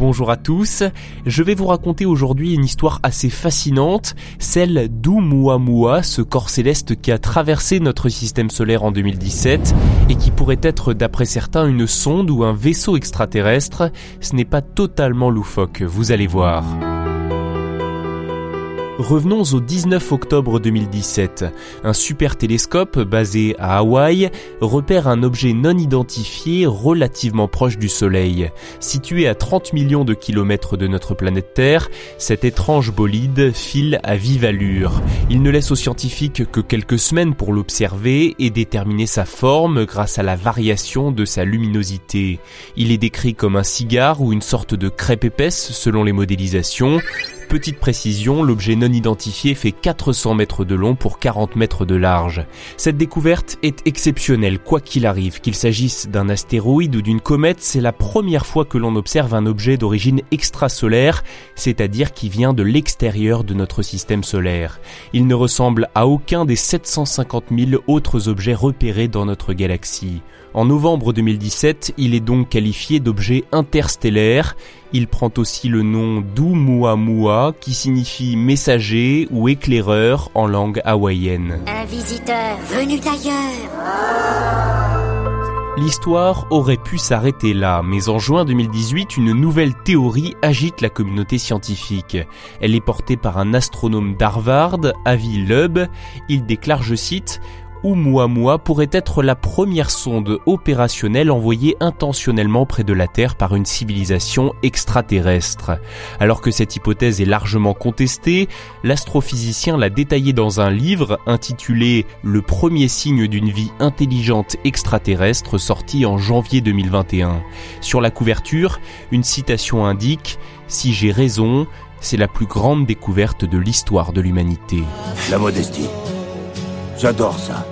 Bonjour à tous. Je vais vous raconter aujourd'hui une histoire assez fascinante, celle d'Oumuamua, ce corps céleste qui a traversé notre système solaire en 2017 et qui pourrait être d'après certains une sonde ou un vaisseau extraterrestre. Ce n'est pas totalement loufoque, vous allez voir. Revenons au 19 octobre 2017. Un super télescope basé à Hawaï repère un objet non identifié relativement proche du Soleil. Situé à 30 millions de kilomètres de notre planète Terre, cet étrange bolide file à vive allure. Il ne laisse aux scientifiques que quelques semaines pour l'observer et déterminer sa forme grâce à la variation de sa luminosité. Il est décrit comme un cigare ou une sorte de crêpe épaisse selon les modélisations. Petite précision, l'objet non identifié fait 400 mètres de long pour 40 mètres de large. Cette découverte est exceptionnelle, quoi qu'il arrive, qu'il s'agisse d'un astéroïde ou d'une comète, c'est la première fois que l'on observe un objet d'origine extrasolaire, c'est-à-dire qui vient de l'extérieur de notre système solaire. Il ne ressemble à aucun des 750 000 autres objets repérés dans notre galaxie. En novembre 2017, il est donc qualifié d'objet interstellaire. Il prend aussi le nom d'Oumuamua qui signifie messager ou éclaireur en langue hawaïenne. Un visiteur venu d'ailleurs. L'histoire aurait pu s'arrêter là, mais en juin 2018, une nouvelle théorie agite la communauté scientifique. Elle est portée par un astronome d'Harvard, Avi Loeb. Il déclare, je cite, Oumuamua pourrait être la première sonde opérationnelle envoyée intentionnellement près de la Terre par une civilisation extraterrestre. Alors que cette hypothèse est largement contestée, l'astrophysicien l'a détaillé dans un livre intitulé Le premier signe d'une vie intelligente extraterrestre sorti en janvier 2021. Sur la couverture, une citation indique Si j'ai raison, c'est la plus grande découverte de l'histoire de l'humanité. La modestie. J'adore ça.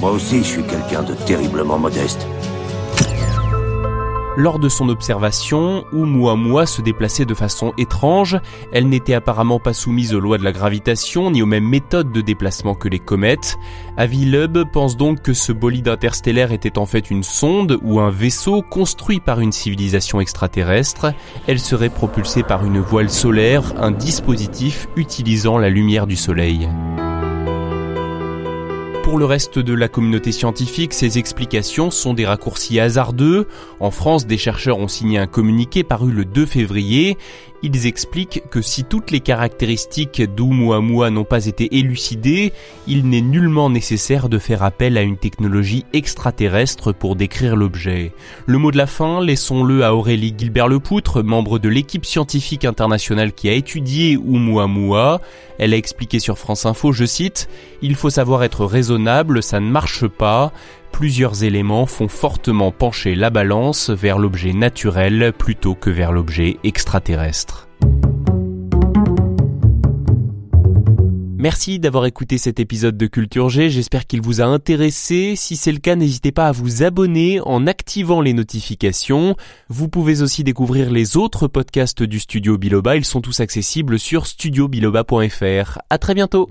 Moi aussi, je suis quelqu'un de terriblement modeste. Lors de son observation, Oumuamua se déplaçait de façon étrange. Elle n'était apparemment pas soumise aux lois de la gravitation ni aux mêmes méthodes de déplacement que les comètes. Avi Loeb pense donc que ce bolide interstellaire était en fait une sonde ou un vaisseau construit par une civilisation extraterrestre. Elle serait propulsée par une voile solaire, un dispositif utilisant la lumière du soleil. Pour le reste de la communauté scientifique, ces explications sont des raccourcis hasardeux. En France, des chercheurs ont signé un communiqué paru le 2 février. Ils expliquent que si toutes les caractéristiques d'Oumuamua n'ont pas été élucidées, il n'est nullement nécessaire de faire appel à une technologie extraterrestre pour décrire l'objet. Le mot de la fin, laissons-le à Aurélie Gilbert-Lepoutre, membre de l'équipe scientifique internationale qui a étudié Oumuamua. Elle a expliqué sur France Info, je cite, Il faut savoir être raisonnable, ça ne marche pas plusieurs éléments font fortement pencher la balance vers l'objet naturel plutôt que vers l'objet extraterrestre. Merci d'avoir écouté cet épisode de Culture G, j'espère qu'il vous a intéressé. Si c'est le cas, n'hésitez pas à vous abonner en activant les notifications. Vous pouvez aussi découvrir les autres podcasts du Studio Biloba, ils sont tous accessibles sur studiobiloba.fr. À très bientôt.